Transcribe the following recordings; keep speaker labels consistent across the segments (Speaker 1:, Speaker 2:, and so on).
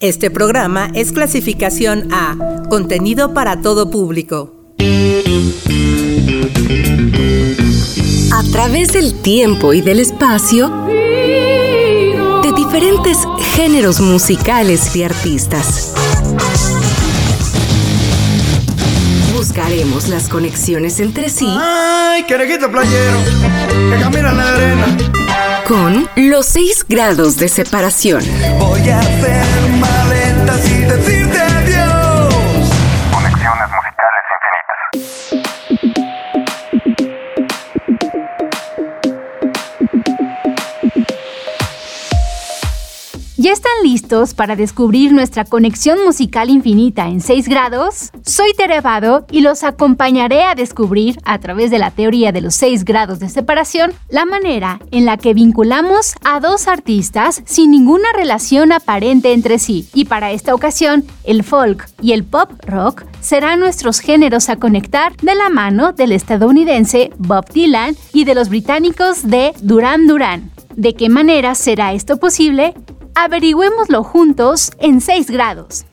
Speaker 1: Este programa es clasificación A, contenido para todo público.
Speaker 2: A través del tiempo y del espacio, de diferentes géneros musicales y artistas. Buscaremos las conexiones entre sí.
Speaker 3: ¡Ay, querejito playero! Que camina en la arena.
Speaker 2: Con los seis grados de separación.
Speaker 3: Voy a hacer maletas
Speaker 4: ¿Ya están listos para descubrir nuestra conexión musical infinita en 6 grados? Soy Terevado y los acompañaré a descubrir, a través de la teoría de los 6 grados de separación, la manera en la que vinculamos a dos artistas sin ninguna relación aparente entre sí. Y para esta ocasión, el folk y el pop rock serán nuestros géneros a conectar de la mano del estadounidense Bob Dylan y de los británicos de Duran Duran. ¿De qué manera será esto posible? Averigüémoslo juntos en 6 grados.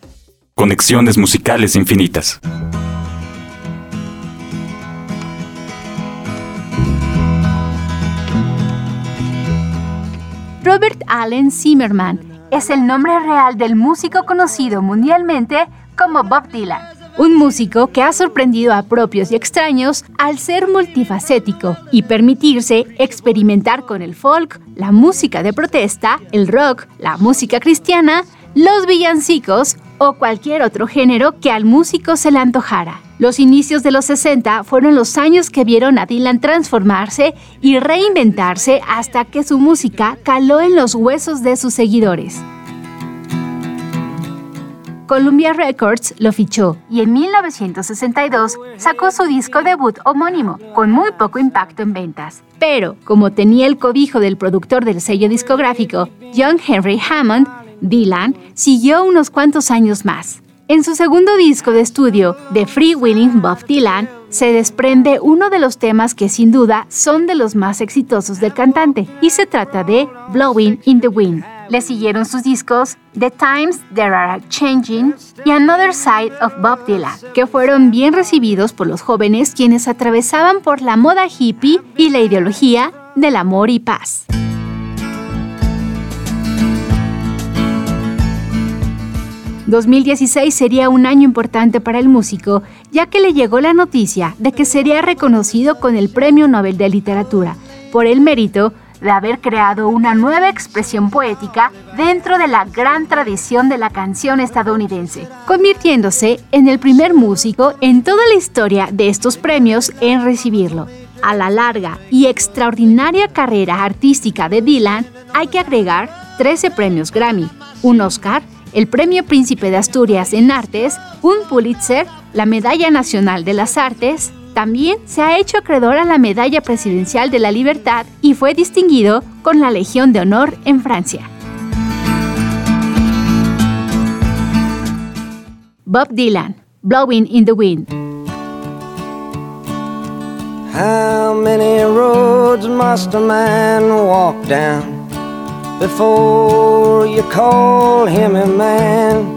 Speaker 5: Conexiones musicales infinitas.
Speaker 4: Robert Allen Zimmerman es el nombre real del músico conocido mundialmente como Bob Dylan. Un músico que ha sorprendido a propios y extraños al ser multifacético y permitirse experimentar con el folk, la música de protesta, el rock, la música cristiana, los villancicos o cualquier otro género que al músico se le antojara. Los inicios de los 60 fueron los años que vieron a Dylan transformarse y reinventarse hasta que su música caló en los huesos de sus seguidores. Columbia Records lo fichó y en 1962 sacó su disco debut homónimo, con muy poco impacto en ventas. Pero, como tenía el cobijo del productor del sello discográfico, John Henry Hammond, Dylan siguió unos cuantos años más. En su segundo disco de estudio, The Free Willing Bob Dylan, se desprende uno de los temas que sin duda son de los más exitosos del cantante, y se trata de Blowing in the Wind. Le siguieron sus discos The Times There Are Changing y Another Side of Bob Dylan, que fueron bien recibidos por los jóvenes quienes atravesaban por la moda hippie y la ideología del amor y paz. ...2016 sería un año importante para el músico... ...ya que le llegó la noticia de que sería reconocido con el Premio Nobel de Literatura... ...por el mérito de haber creado una nueva expresión poética dentro de la gran tradición de la canción estadounidense, convirtiéndose en el primer músico en toda la historia de estos premios en recibirlo. A la larga y extraordinaria carrera artística de Dylan hay que agregar 13 premios Grammy, un Oscar, el Premio Príncipe de Asturias en Artes, un Pulitzer, la Medalla Nacional de las Artes, también se ha hecho acreedor a la Medalla Presidencial de la Libertad y fue distinguido con la Legión de Honor en Francia. Bob Dylan, Blowing in the Wind.
Speaker 3: How many roads must a man walk down before you call him a man?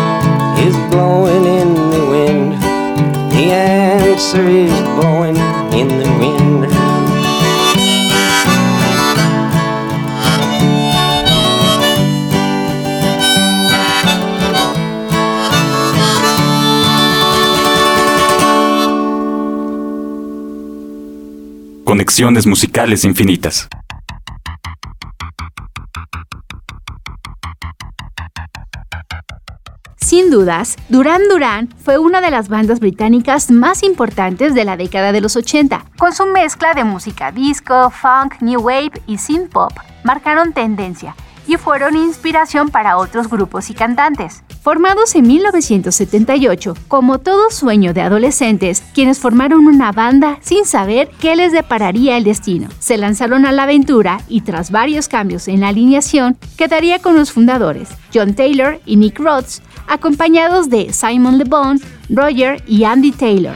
Speaker 3: is blowing in the wind. The answer is blowing in the wind.
Speaker 5: Conexiones musicales infinitas.
Speaker 4: Sin dudas, Duran Duran fue una de las bandas británicas más importantes de la década de los 80. Con su mezcla de música disco, funk, new wave y synth pop, marcaron tendencia y fueron inspiración para otros grupos y cantantes. Formados en 1978, como todo sueño de adolescentes, quienes formaron una banda sin saber qué les depararía el destino. Se lanzaron a la aventura y tras varios cambios en la alineación, quedaría con los fundadores, John Taylor y Nick Rhodes, acompañados de Simon Le Bon, Roger y Andy Taylor.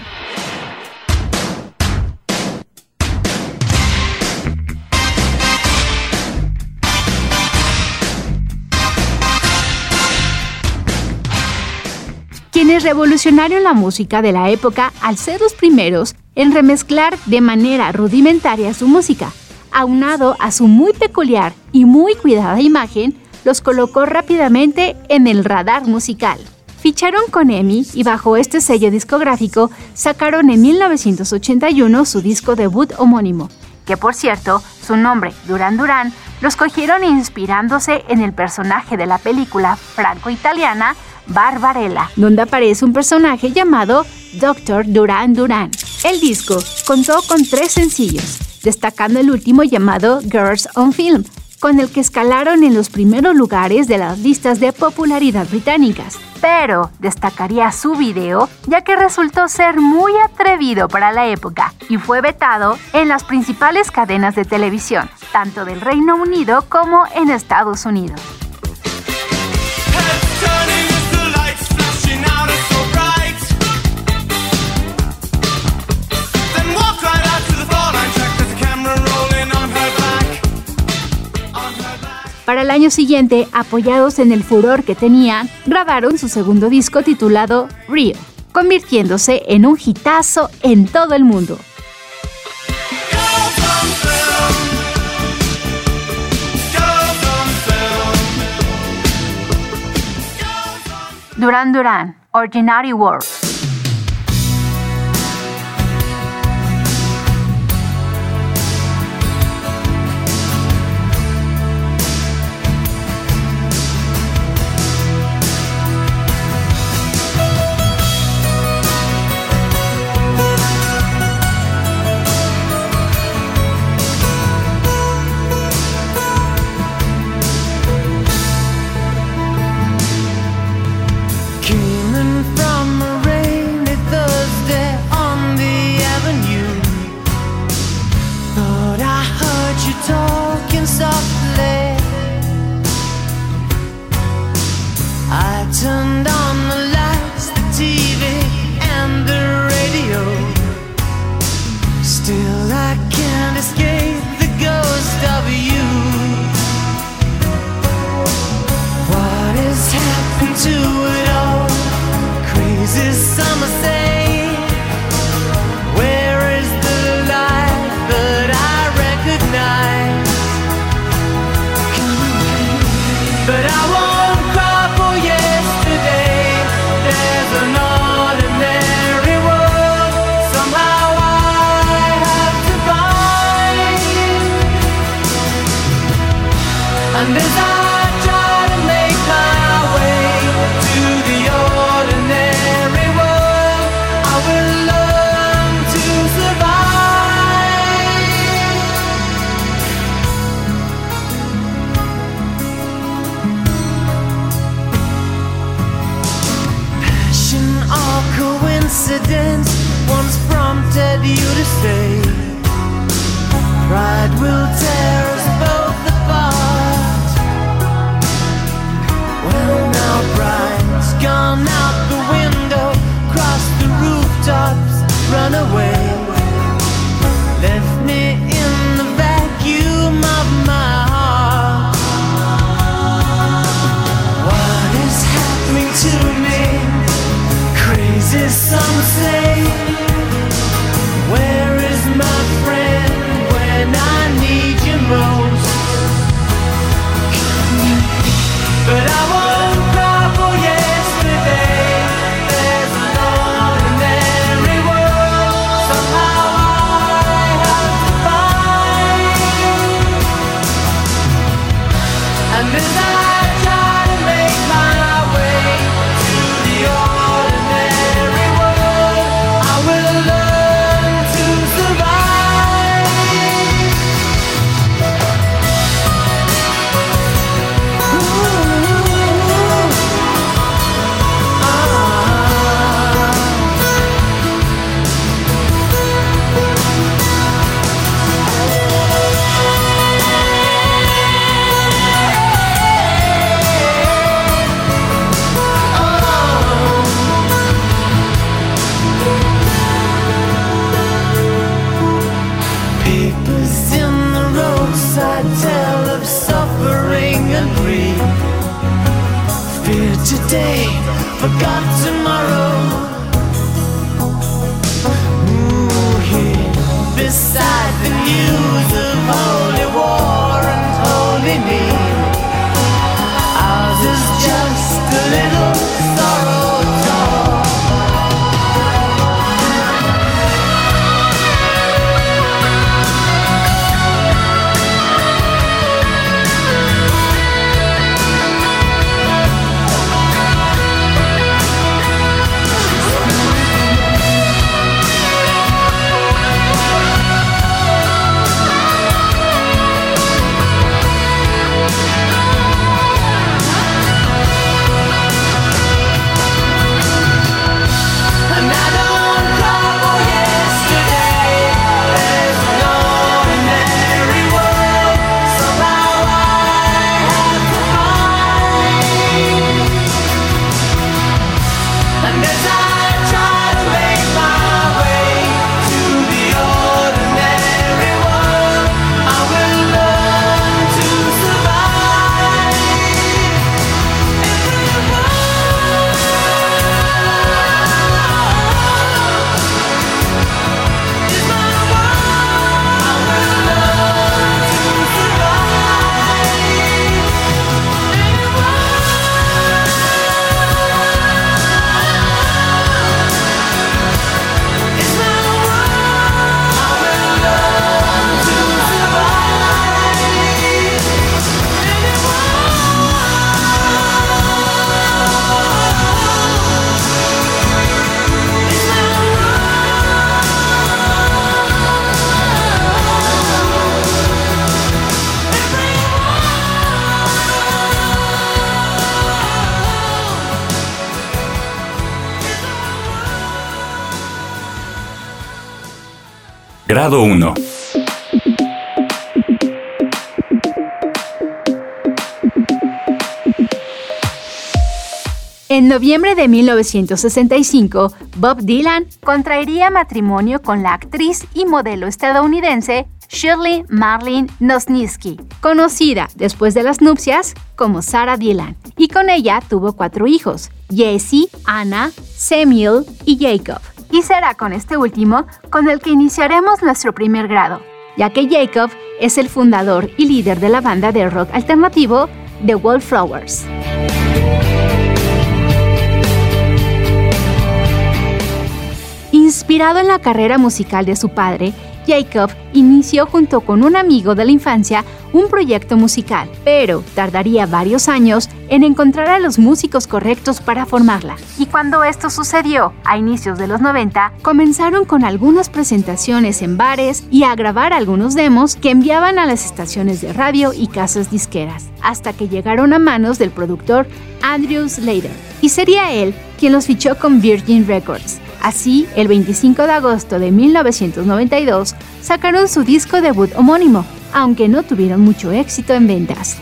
Speaker 4: quienes revolucionaron la música de la época al ser los primeros en remezclar de manera rudimentaria su música, aunado a su muy peculiar y muy cuidada imagen, los colocó rápidamente en el radar musical. Ficharon con EMI y bajo este sello discográfico sacaron en 1981 su disco debut homónimo, que por cierto, su nombre, Duran Duran, los cogieron inspirándose en el personaje de la película franco-italiana Barbarella, donde aparece un personaje llamado Dr. Duran Duran. El disco contó con tres sencillos, destacando el último llamado Girls on Film, con el que escalaron en los primeros lugares de las listas de popularidad británicas. Pero destacaría su video, ya que resultó ser muy atrevido para la época y fue vetado en las principales cadenas de televisión, tanto del Reino Unido como en Estados Unidos. Para el año siguiente, apoyados en el furor que tenían, grabaron su segundo disco titulado Real, convirtiéndose en un hitazo en todo el mundo. Duran Duran, Ordinary World.
Speaker 5: Grado 1.
Speaker 4: En noviembre de 1965, Bob Dylan contraería matrimonio con la actriz y modelo estadounidense Shirley Marlene Nosniewski, conocida después de las nupcias como Sarah Dylan, y con ella tuvo cuatro hijos, Jesse, Anna, Samuel y Jacob. Y será con este último con el que iniciaremos nuestro primer grado, ya que Jacob es el fundador y líder de la banda de rock alternativo The Wallflowers. Inspirado en la carrera musical de su padre, Jacob inició junto con un amigo de la infancia un proyecto musical, pero tardaría varios años en encontrar a los músicos correctos para formarla. Y cuando esto sucedió, a inicios de los 90, comenzaron con algunas presentaciones en bares y a grabar algunos demos que enviaban a las estaciones de radio y casas disqueras, hasta que llegaron a manos del productor Andrew Slater. Y sería él quien los fichó con Virgin Records, Así, el 25 de agosto de 1992 sacaron su disco debut homónimo, aunque no tuvieron mucho éxito en ventas.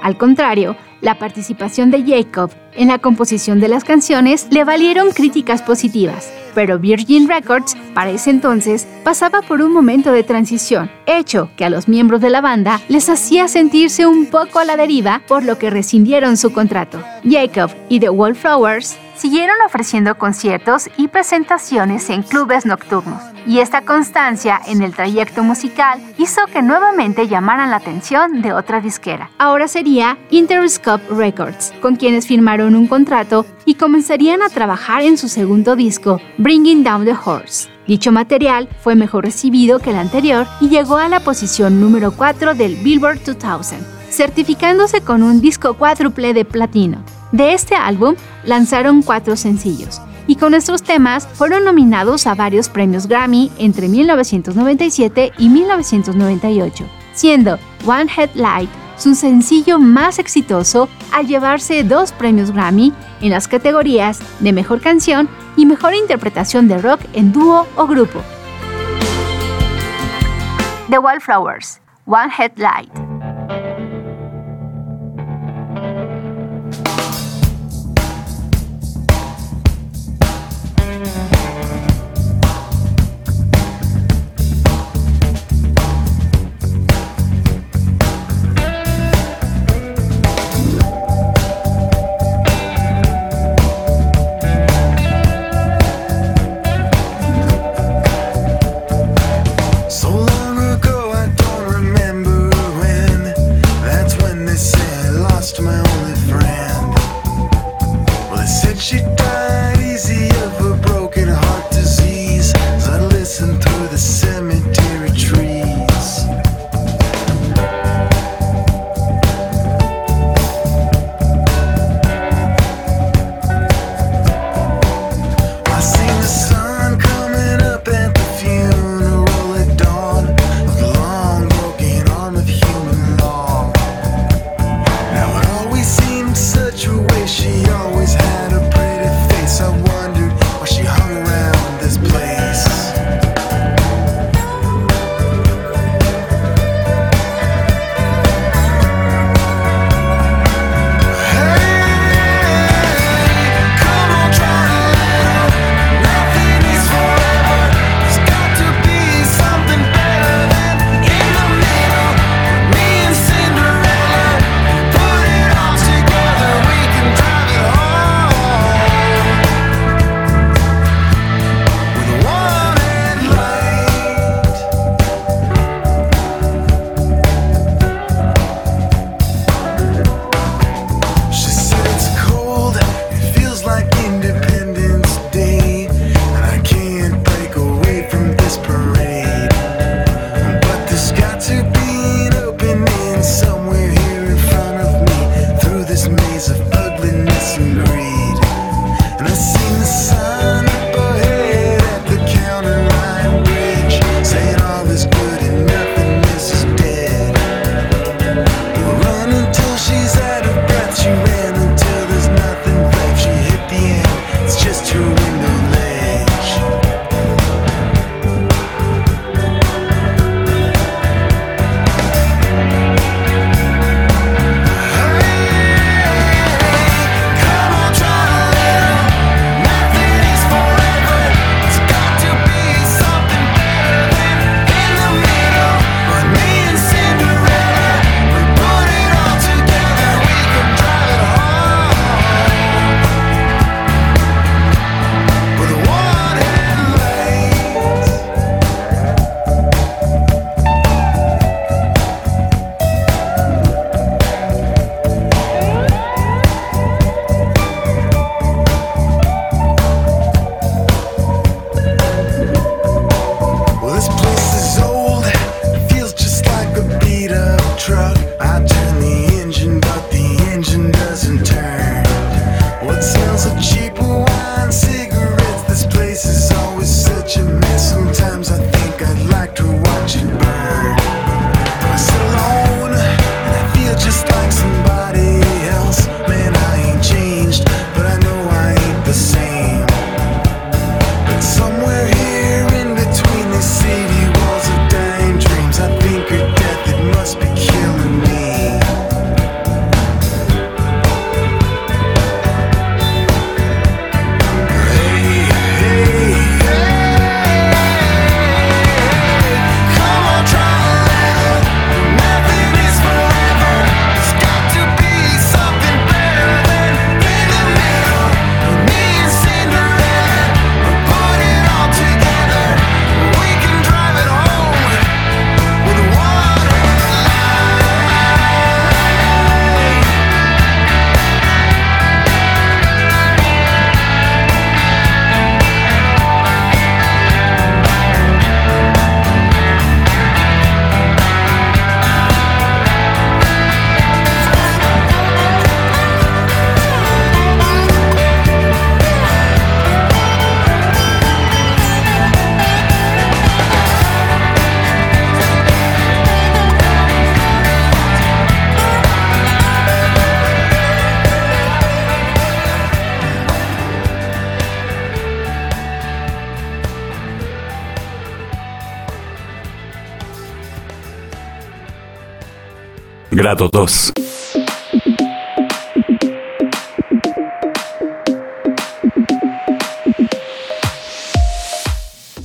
Speaker 4: Al contrario, la participación de Jacob en la composición de las canciones le valieron críticas positivas. Pero Virgin Records, para ese entonces, pasaba por un momento de transición, hecho que a los miembros de la banda les hacía sentirse un poco a la deriva, por lo que rescindieron su contrato. Jacob y The Wallflowers siguieron ofreciendo conciertos y presentaciones en clubes nocturnos, y esta constancia en el trayecto musical hizo que nuevamente llamaran la atención de otra disquera. Ahora sería Interscope Records, con quienes firmaron un contrato y comenzarían a trabajar en su segundo disco, Bringing Down the Horse. Dicho material fue mejor recibido que el anterior y llegó a la posición número 4 del Billboard 2000, certificándose con un disco cuádruple de platino. De este álbum lanzaron cuatro sencillos y con estos temas fueron nominados a varios premios Grammy entre 1997 y 1998, siendo One Headlight su sencillo más exitoso al llevarse dos premios Grammy en las categorías de Mejor Canción y Mejor Interpretación de Rock en dúo o grupo. The Wallflowers, One Headlight.
Speaker 5: Grado 2.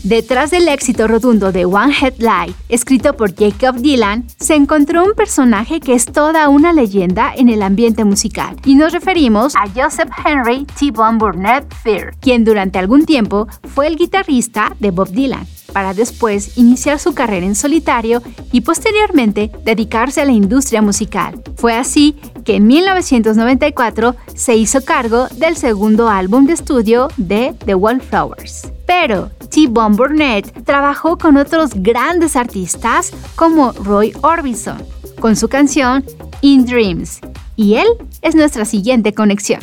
Speaker 4: Detrás del éxito rotundo de One Head Light, escrito por Jacob Dylan, se encontró un personaje que es toda una leyenda en el ambiente musical, y nos referimos a Joseph Henry T-Bone Burnett Fear, quien durante algún tiempo fue el guitarrista de Bob Dylan para después iniciar su carrera en solitario y posteriormente dedicarse a la industria musical. Fue así que en 1994 se hizo cargo del segundo álbum de estudio de The Wallflowers. Pero T-Bone Burnett trabajó con otros grandes artistas como Roy Orbison, con su canción In Dreams, y él es nuestra siguiente conexión.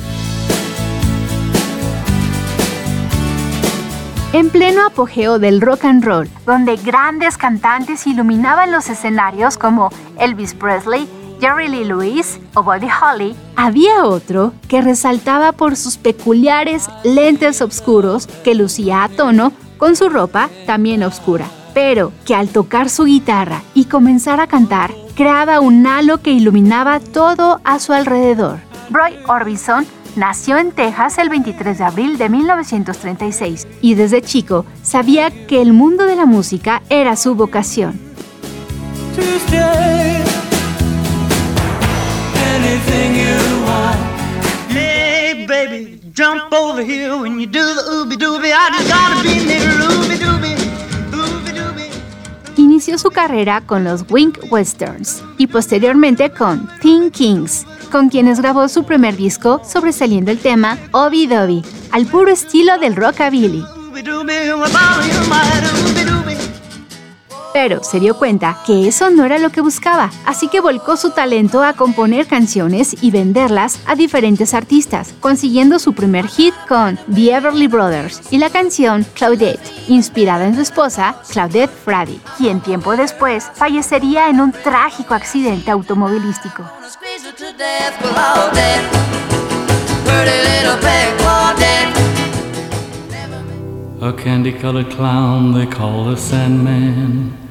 Speaker 4: En pleno apogeo del rock and roll, donde grandes cantantes iluminaban los escenarios como Elvis Presley, Jerry Lee Lewis o Buddy Holly, había otro que resaltaba por sus peculiares lentes oscuros que lucía a tono con su ropa también oscura, pero que al tocar su guitarra y comenzar a cantar, creaba un halo que iluminaba todo a su alrededor. Roy Orbison nació en Texas el 23 de abril de 1936 y desde chico sabía que el mundo de la música era su vocación.
Speaker 6: Tuesday. Anything you want. Hey, baby, jump over here when you do the ooby dooby. I just gotta be near ooby dooby. Ooby dooby.
Speaker 4: Inició su carrera con los Wink Westerns y posteriormente con Teen Kings, con quienes grabó su primer disco sobresaliendo el tema Obi Dobby, al puro estilo del rockabilly. Pero se dio cuenta que eso no era lo que buscaba, así que volcó su talento a componer canciones y venderlas a diferentes artistas, consiguiendo su primer hit con The Everly Brothers y la canción Claudette, inspirada en su esposa Claudette Frady, quien tiempo después fallecería en un trágico accidente automovilístico.
Speaker 7: Squeeze to death, Claudette. Pretty little pig, Claudette.
Speaker 8: A candy colored clown they call the Sandman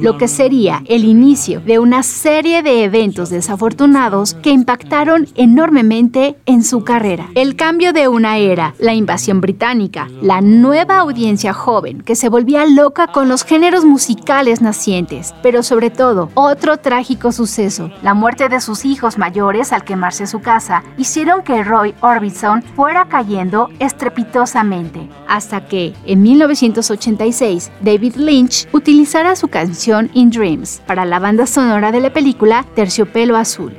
Speaker 4: lo que sería el inicio de una serie de eventos desafortunados que impactaron enormemente en su carrera. El cambio de una era, la invasión británica, la nueva audiencia joven que se volvía loca con los géneros musicales nacientes, pero sobre todo otro trágico suceso, la muerte de sus hijos mayores al quemarse su casa, hicieron que Roy Orbison fuera cayendo estrepitosamente, hasta que en 1986 David Lynch utilizara su canción In Dreams para la banda sonora de la película Terciopelo Azul.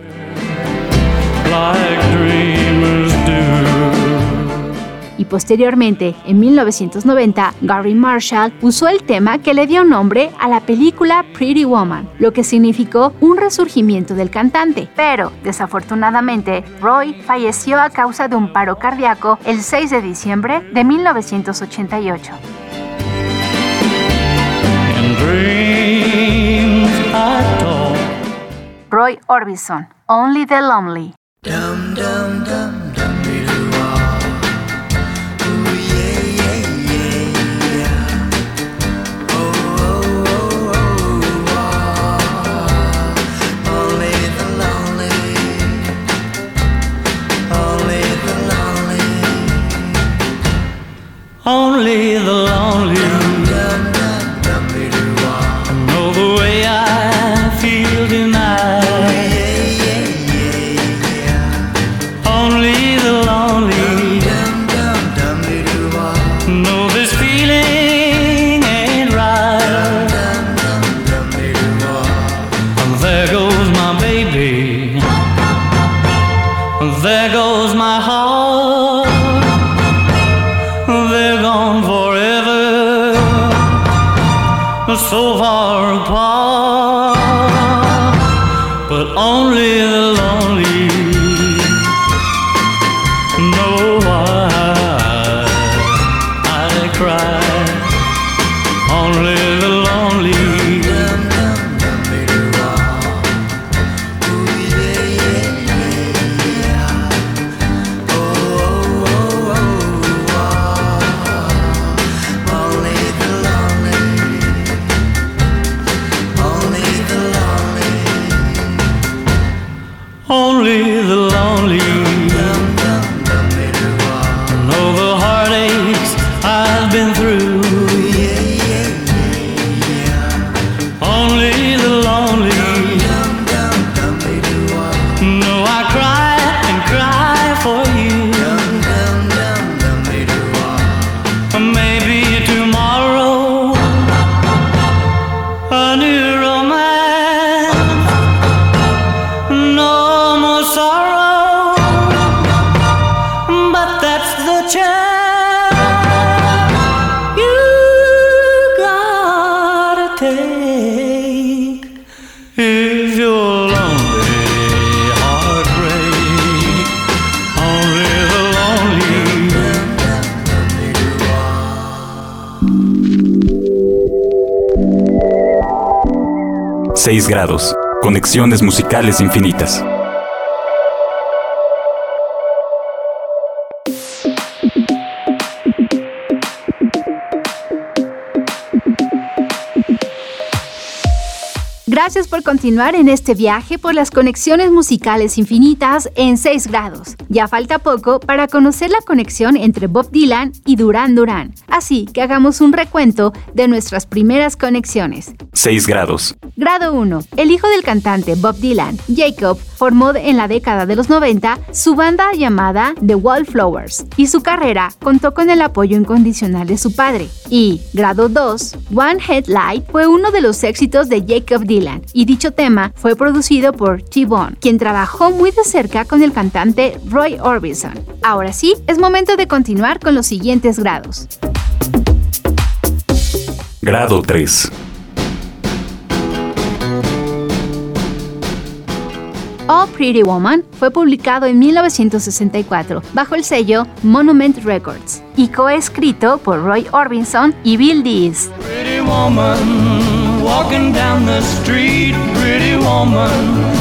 Speaker 4: Y posteriormente, en 1990, Gary Marshall usó el tema que le dio nombre a la película Pretty Woman, lo que significó un resurgimiento del cantante. Pero, desafortunadamente, Roy falleció a causa de un paro cardíaco el 6 de diciembre de 1988.
Speaker 8: In dreams I talk.
Speaker 4: Roy Orbison, Only the Lonely.
Speaker 6: Dum dum dum dum dee doo wah.
Speaker 5: 6 grados. Conexiones musicales infinitas.
Speaker 4: Gracias por continuar en este viaje por las conexiones musicales infinitas en 6 grados. Ya falta poco para conocer la conexión entre Bob Dylan y Duran Duran, así que hagamos un recuento de nuestras primeras conexiones.
Speaker 5: 6 grados.
Speaker 4: Grado 1. El hijo del cantante Bob Dylan, Jacob, formó en la década de los 90 su banda llamada The Wallflowers y su carrera contó con el apoyo incondicional de su padre. Y, grado 2, One Headlight fue uno de los éxitos de Jacob Dylan y dicho tema fue producido por T-Bone, quien trabajó muy de cerca con el cantante Roy Orbison. Ahora sí, es momento de continuar con los siguientes grados.
Speaker 5: Grado 3.
Speaker 4: All Pretty Woman fue publicado en 1964 bajo el sello Monument Records y coescrito por Roy Orbison y Bill Dees.
Speaker 8: Pretty woman walking down the street, pretty woman,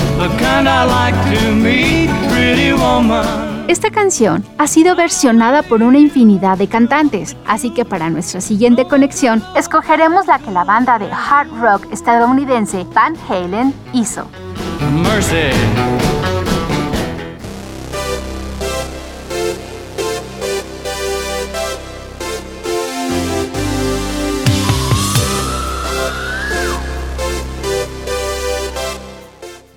Speaker 4: Esta canción ha sido versionada por una infinidad de cantantes, así que para nuestra siguiente conexión escogeremos la que la banda de hard rock estadounidense Van Halen hizo.
Speaker 8: Mercy.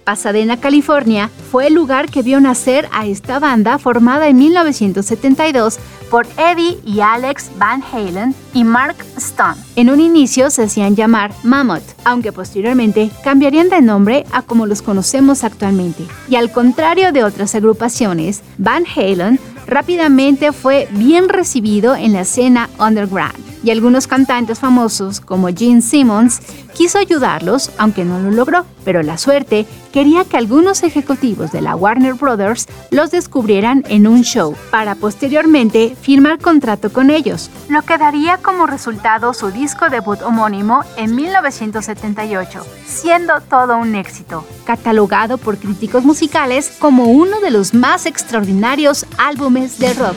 Speaker 4: Pasadena, California, fue el lugar que vio nacer a esta banda formada en 1972 por Eddie y Alex Van Halen y Mark Stone. En un inicio se hacían llamar Mammoth, aunque posteriormente cambiarían de nombre a como los conocemos actualmente. Y al contrario de otras agrupaciones, Van Halen rápidamente fue bien recibido en la escena underground y algunos cantantes famosos como Gene Simmons quiso ayudarlos, aunque no lo logró, pero la suerte quería que algunos ejecutivos de la Warner Brothers los descubrieran en un show para posteriormente firmar contrato con ellos, lo que daría como resultado su disco debut homónimo en 1978, siendo todo un éxito, catalogado por críticos musicales como uno de los más extraordinarios álbumes de rock.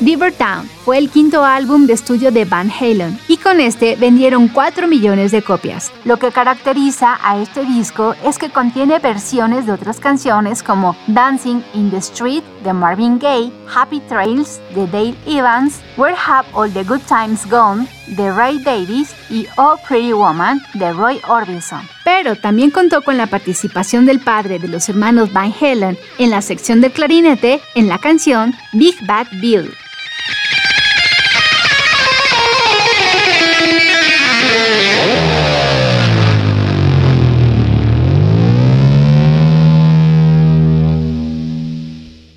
Speaker 4: Beaver Town fue el quinto álbum de estudio de Van Halen y con este vendieron 4 millones de copias. Lo que caracteriza a este disco es que contiene versiones de otras canciones como Dancing in the Street de Marvin Gaye, Happy Trails de Dale Evans, Where Have All the Good Times Gone de Ray Davis y Oh Pretty Woman de Roy Orbison. Pero también contó con la participación del padre de los hermanos Van Halen en la sección del clarinete en la canción Big Bad Bill.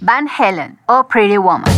Speaker 4: Van Halen, Oh Pretty Woman.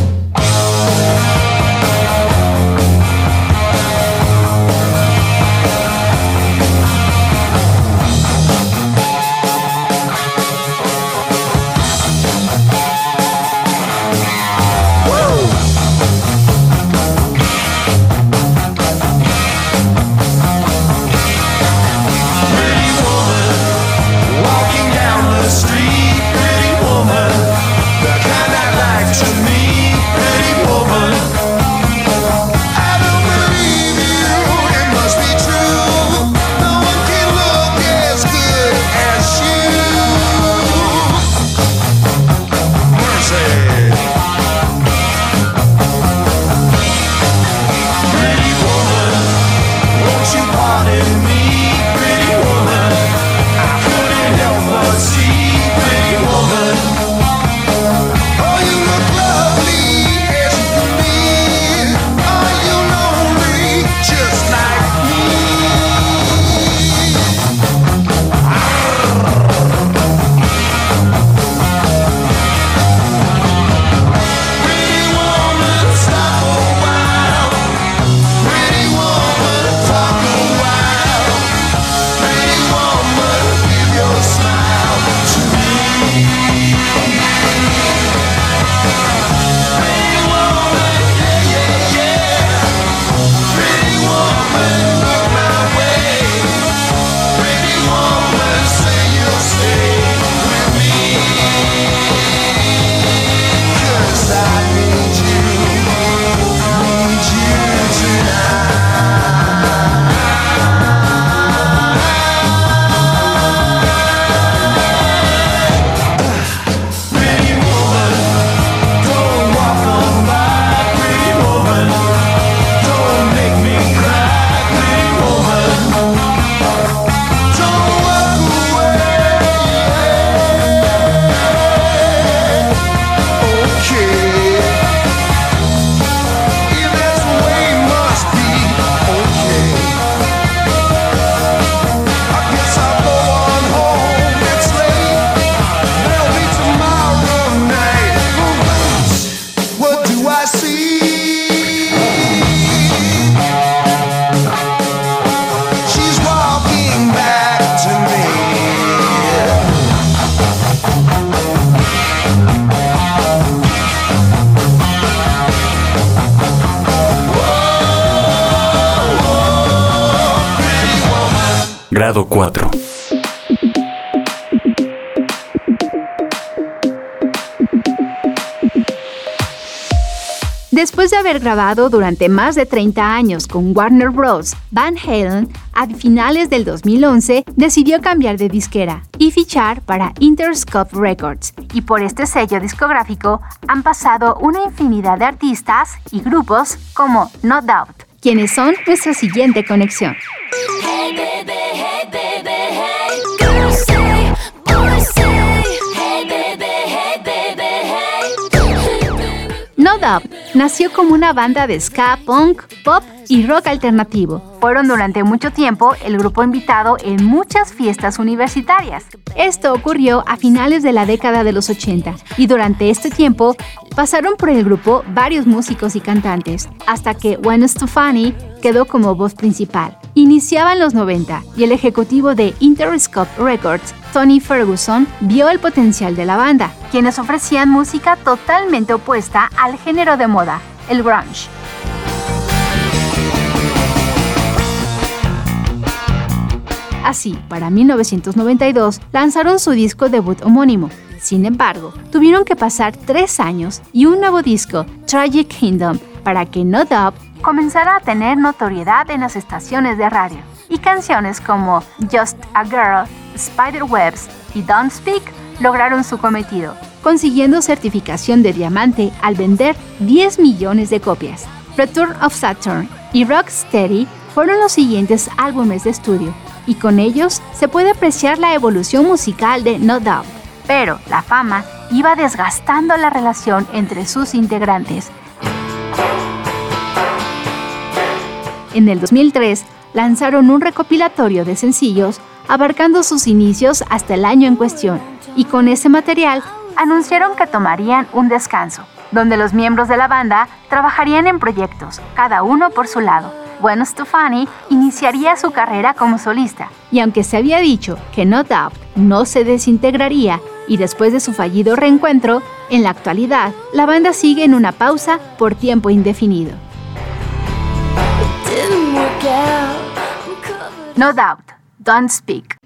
Speaker 4: Grabado durante más de 30 años con Warner Bros., Van Halen, a finales del 2011 decidió cambiar de disquera y fichar para Interscope Records. Y por este sello discográfico han pasado una infinidad de artistas y grupos como No Doubt, quienes son nuestra siguiente conexión. Nació como una banda de ska, punk, pop y rock alternativo. Fueron durante mucho tiempo el grupo invitado en muchas fiestas universitarias. Esto ocurrió a finales de la década de los 80 y durante este tiempo pasaron por el grupo varios músicos y cantantes, hasta que Gwen Stefani quedó como voz principal. Iniciaban los 90 y el ejecutivo de Interscope Records, Tony Ferguson, vio el potencial de la banda, quienes ofrecían música totalmente opuesta al género de moda, el grunge. Así, para 1992 lanzaron su disco debut homónimo. Sin embargo, tuvieron que pasar tres años y un nuevo disco, Tragic Kingdom, para que No Doubt comenzara a tener notoriedad en las estaciones de radio. Y canciones como Just a Girl, Spiderwebs y Don't Speak lograron su cometido, consiguiendo certificación de diamante al vender 10 millones de copias. Return of Saturn y Rocksteady fueron los siguientes álbumes de estudio, y con ellos se puede apreciar la evolución musical de No Doubt. Pero la fama iba desgastando la relación entre sus integrantes. En el 2003 lanzaron un recopilatorio de sencillos abarcando sus inicios hasta el año en cuestión, y con ese material anunciaron que tomarían un descanso, donde los miembros de la banda trabajarían en proyectos, cada uno por su lado. Gwen Stefani iniciaría su carrera como solista, y aunque se había dicho que No Doubt no se desintegraría y después de su fallido reencuentro, en la actualidad la banda sigue en una pausa por tiempo indefinido. No Doubt, Don't Speak.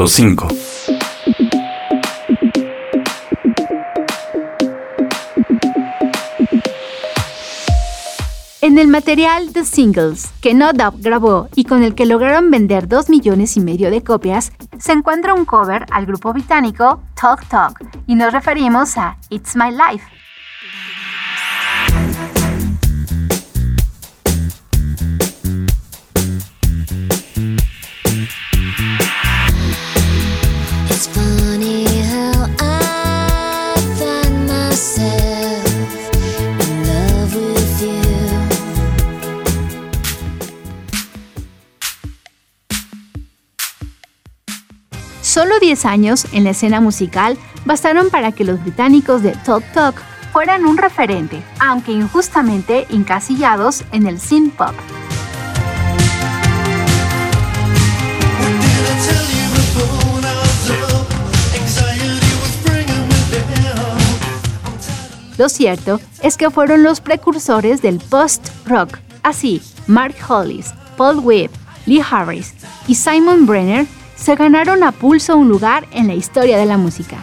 Speaker 5: Grado 5.
Speaker 4: En el material The Singles, que No Doubt grabó y con el que lograron vender 2 millones y medio de copias, se encuentra un cover al grupo británico Talk Talk, y nos referimos a It's My Life. 10 años en la escena musical bastaron para que los británicos de Talk Talk fueran un referente, aunque injustamente encasillados en el synth pop. Lo cierto es que fueron los precursores del post-rock. Así, Mark Hollis, Paul Webb, Lee Harris y Simon Brenner se ganaron a pulso un lugar en la historia de la música.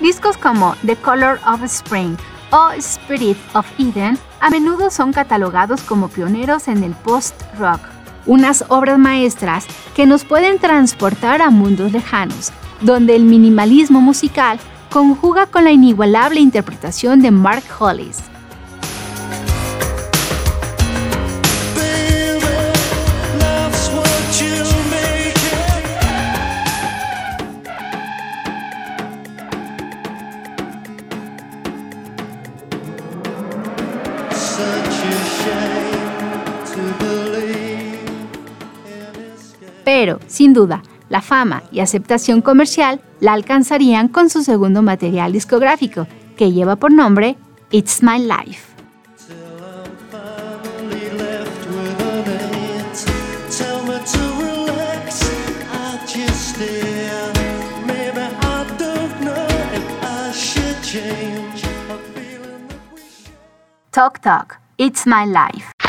Speaker 4: Discos como The Color of Spring o Spirit of Eden a menudo son catalogados como pioneros en el post-rock, unas obras maestras que nos pueden transportar a mundos lejanos, donde el minimalismo musical conjuga con la inigualable interpretación de Mark Hollis. Pero, sin duda, la fama y aceptación comercial la alcanzarían con su segundo material discográfico, que lleva por nombre It's My Life. Talk Talk, It's My Life.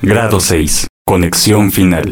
Speaker 5: Grado 6. Conexión final.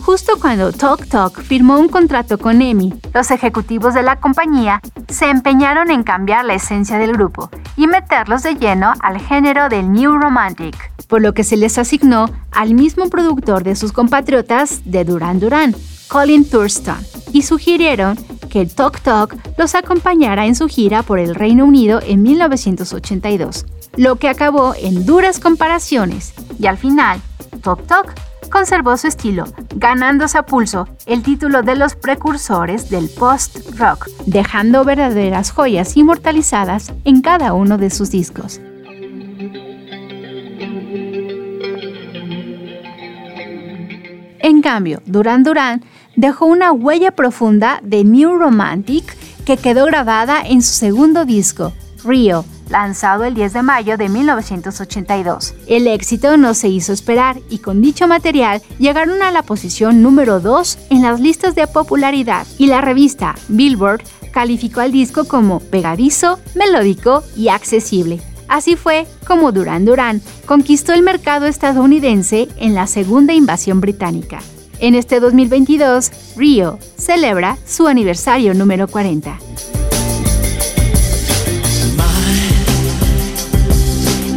Speaker 4: Justo cuando Talk Talk firmó un contrato con EMI, los ejecutivos de la compañía se empeñaron en cambiar la esencia del grupo y meterlos de lleno al género del New Romantic, por lo que se les asignó al mismo productor de sus compatriotas de Duran Duran, Colin Thurston, y sugirieron que Talk Talk los acompañara en su gira por el Reino Unido en 1982, lo que acabó en duras comparaciones y al final, Talk Talk conservó su estilo, ganándose a pulso el título de los precursores del post-rock, dejando verdaderas joyas inmortalizadas en cada uno de sus discos. En cambio, Duran Duran dejó una huella profunda de New Romantic que quedó grabada en su segundo disco, Rio, lanzado el 10 de mayo de 1982. El éxito no se hizo esperar y con dicho material llegaron a la posición número 2 en las listas de popularidad y la revista Billboard calificó al disco como pegadizo, melódico y accesible. Así fue como Duran Duran conquistó el mercado estadounidense en la segunda invasión británica. En este 2022, Rio celebra su aniversario número 40.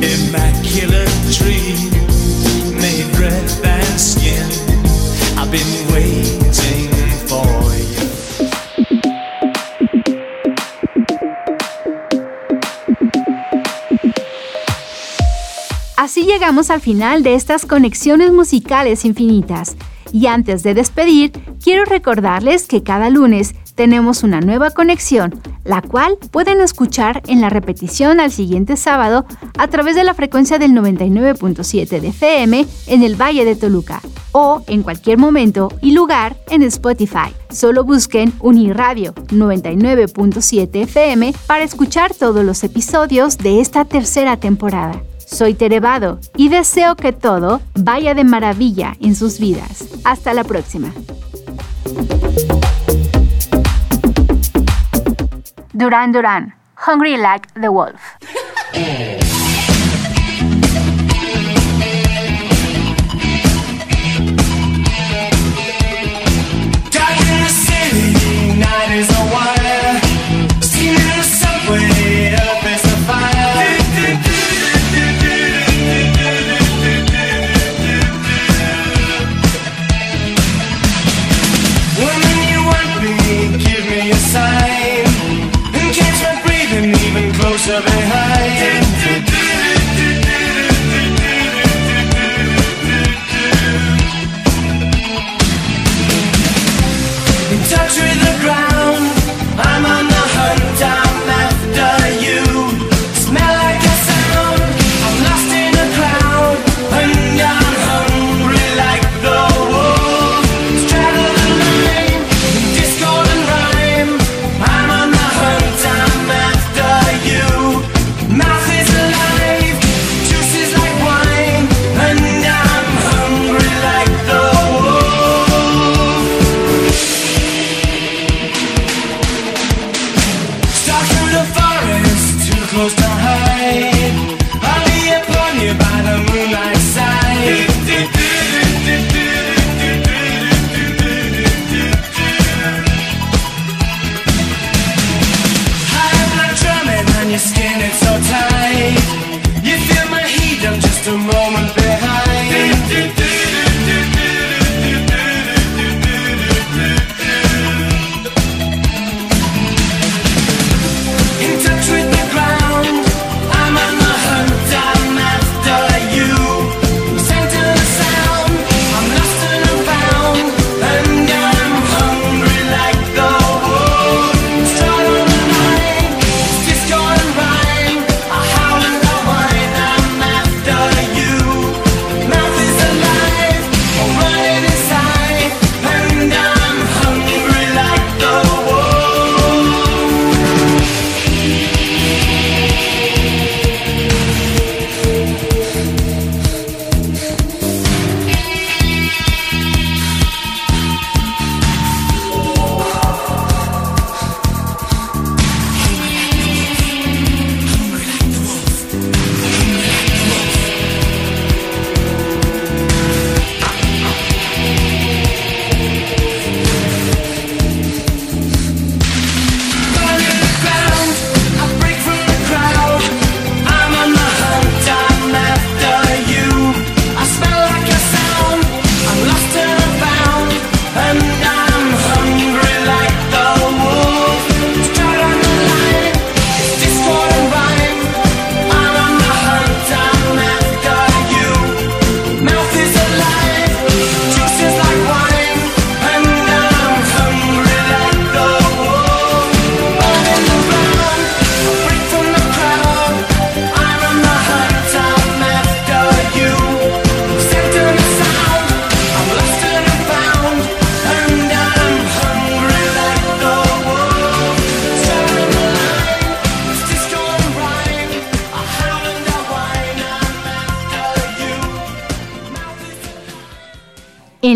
Speaker 6: immaculate tree made red than skin. I've been waiting for you.
Speaker 4: Así llegamos al final de estas conexiones musicales infinitas. Y antes de despedir, quiero recordarles que cada lunes tenemos una nueva conexión, la cual pueden escuchar en la repetición al siguiente sábado a través de la frecuencia del 99.7 de FM en el Valle de Toluca o en cualquier momento y lugar en Spotify. Solo busquen Uniradio 99.7 FM para escuchar todos los episodios de esta tercera temporada. Soy Terevado y deseo que todo vaya de maravilla en sus vidas. Hasta la próxima. Duran Duran, Hungry Like the Wolf.
Speaker 9: abejas.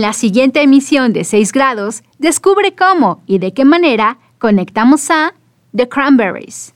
Speaker 9: la siguiente emisión de 6 grados descubre cómo y de qué manera conectamos a The Cranberries.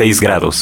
Speaker 5: 6 grados.